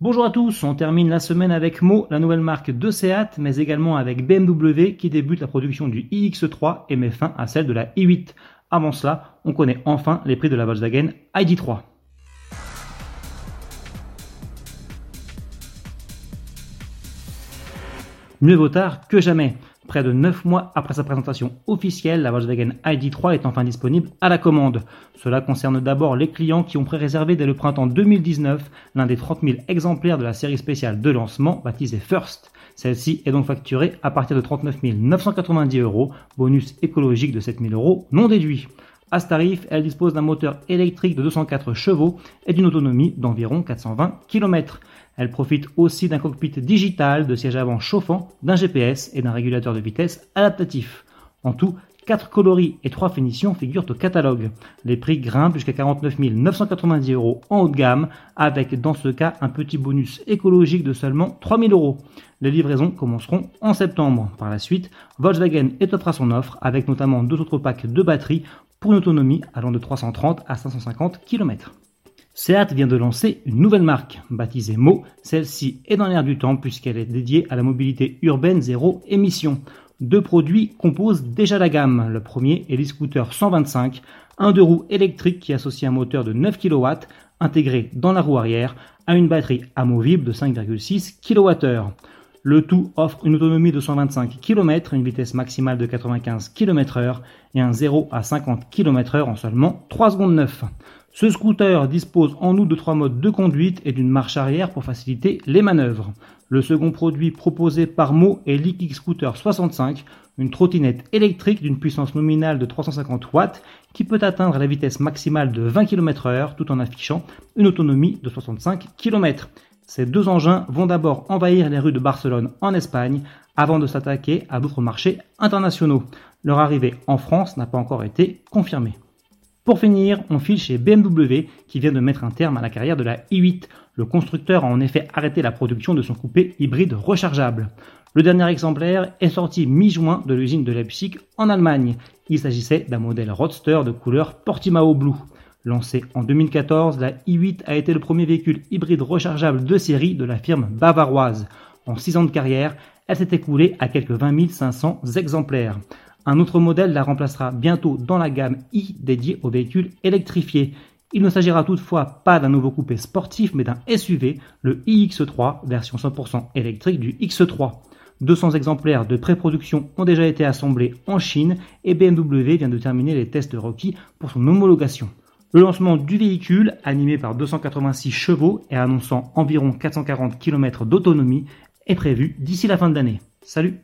Bonjour à tous, on termine la semaine avec Mo, la nouvelle marque de Seat, mais également avec BMW qui débute la production du iX3 et met fin à celle de la i8. Avant cela, on connaît enfin les prix de la Volkswagen ID3. Mieux vaut tard que jamais. Près de 9 mois après sa présentation officielle, la Volkswagen ID3 est enfin disponible à la commande. Cela concerne d'abord les clients qui ont pré-réservé dès le printemps 2019 l'un des 30 000 exemplaires de la série spéciale de lancement baptisée First. Celle-ci est donc facturée à partir de 39 990 euros, bonus écologique de 7 000 euros non déduit. À ce tarif, elle dispose d'un moteur électrique de 204 chevaux et d'une autonomie d'environ 420 km. Elle profite aussi d'un cockpit digital, de siège avant chauffant, d'un GPS et d'un régulateur de vitesse adaptatif. En tout, 4 coloris et 3 finitions figurent au catalogue. Les prix grimpent jusqu'à 49 990 euros en haut de gamme, avec dans ce cas un petit bonus écologique de seulement 3 000 euros. Les livraisons commenceront en septembre. Par la suite, Volkswagen étoffera son offre avec notamment deux autres packs de batteries pour une autonomie allant de 330 à 550 km. Seat vient de lancer une nouvelle marque, baptisée Mo. Celle-ci est dans l'air du temps puisqu'elle est dédiée à la mobilité urbaine zéro émission. Deux produits composent déjà la gamme. Le premier est l'e-scooter 125, un deux roues électrique qui associe un moteur de 9 kW intégré dans la roue arrière à une batterie amovible de 5,6 kWh. Le tout offre une autonomie de 125 km, une vitesse maximale de 95 km/h et un 0 à 50 km/h en seulement 3 secondes 9. Ce scooter dispose en outre de trois modes de conduite et d'une marche arrière pour faciliter les manœuvres. Le second produit proposé par Mo est l'e Scooter 65, une trottinette électrique d'une puissance nominale de 350 watts qui peut atteindre la vitesse maximale de 20 km/h tout en affichant une autonomie de 65 km. Ces deux engins vont d'abord envahir les rues de Barcelone en Espagne avant de s'attaquer à d'autres marchés internationaux. Leur arrivée en France n'a pas encore été confirmée. Pour finir, on file chez BMW qui vient de mettre un terme à la carrière de la i8. Le constructeur a en effet arrêté la production de son coupé hybride rechargeable. Le dernier exemplaire est sorti mi-juin de l'usine de Leipzig en Allemagne. Il s'agissait d'un modèle Roadster de couleur Portimao Blue. Lancé en 2014, la i8 a été le premier véhicule hybride rechargeable de série de la firme bavaroise. En 6 ans de carrière, elle s'est écoulée à quelques 20 500 exemplaires. Un autre modèle la remplacera bientôt dans la gamme i dédiée aux véhicules électrifiés. Il ne s'agira toutefois pas d'un nouveau coupé sportif mais d'un SUV, le iX3, version 100% électrique du X3. 200 exemplaires de pré-production ont déjà été assemblés en Chine et BMW vient de terminer les tests requis pour son homologation. Le lancement du véhicule, animé par 286 chevaux et annonçant environ 440 km d'autonomie, est prévu d'ici la fin de l'année. Salut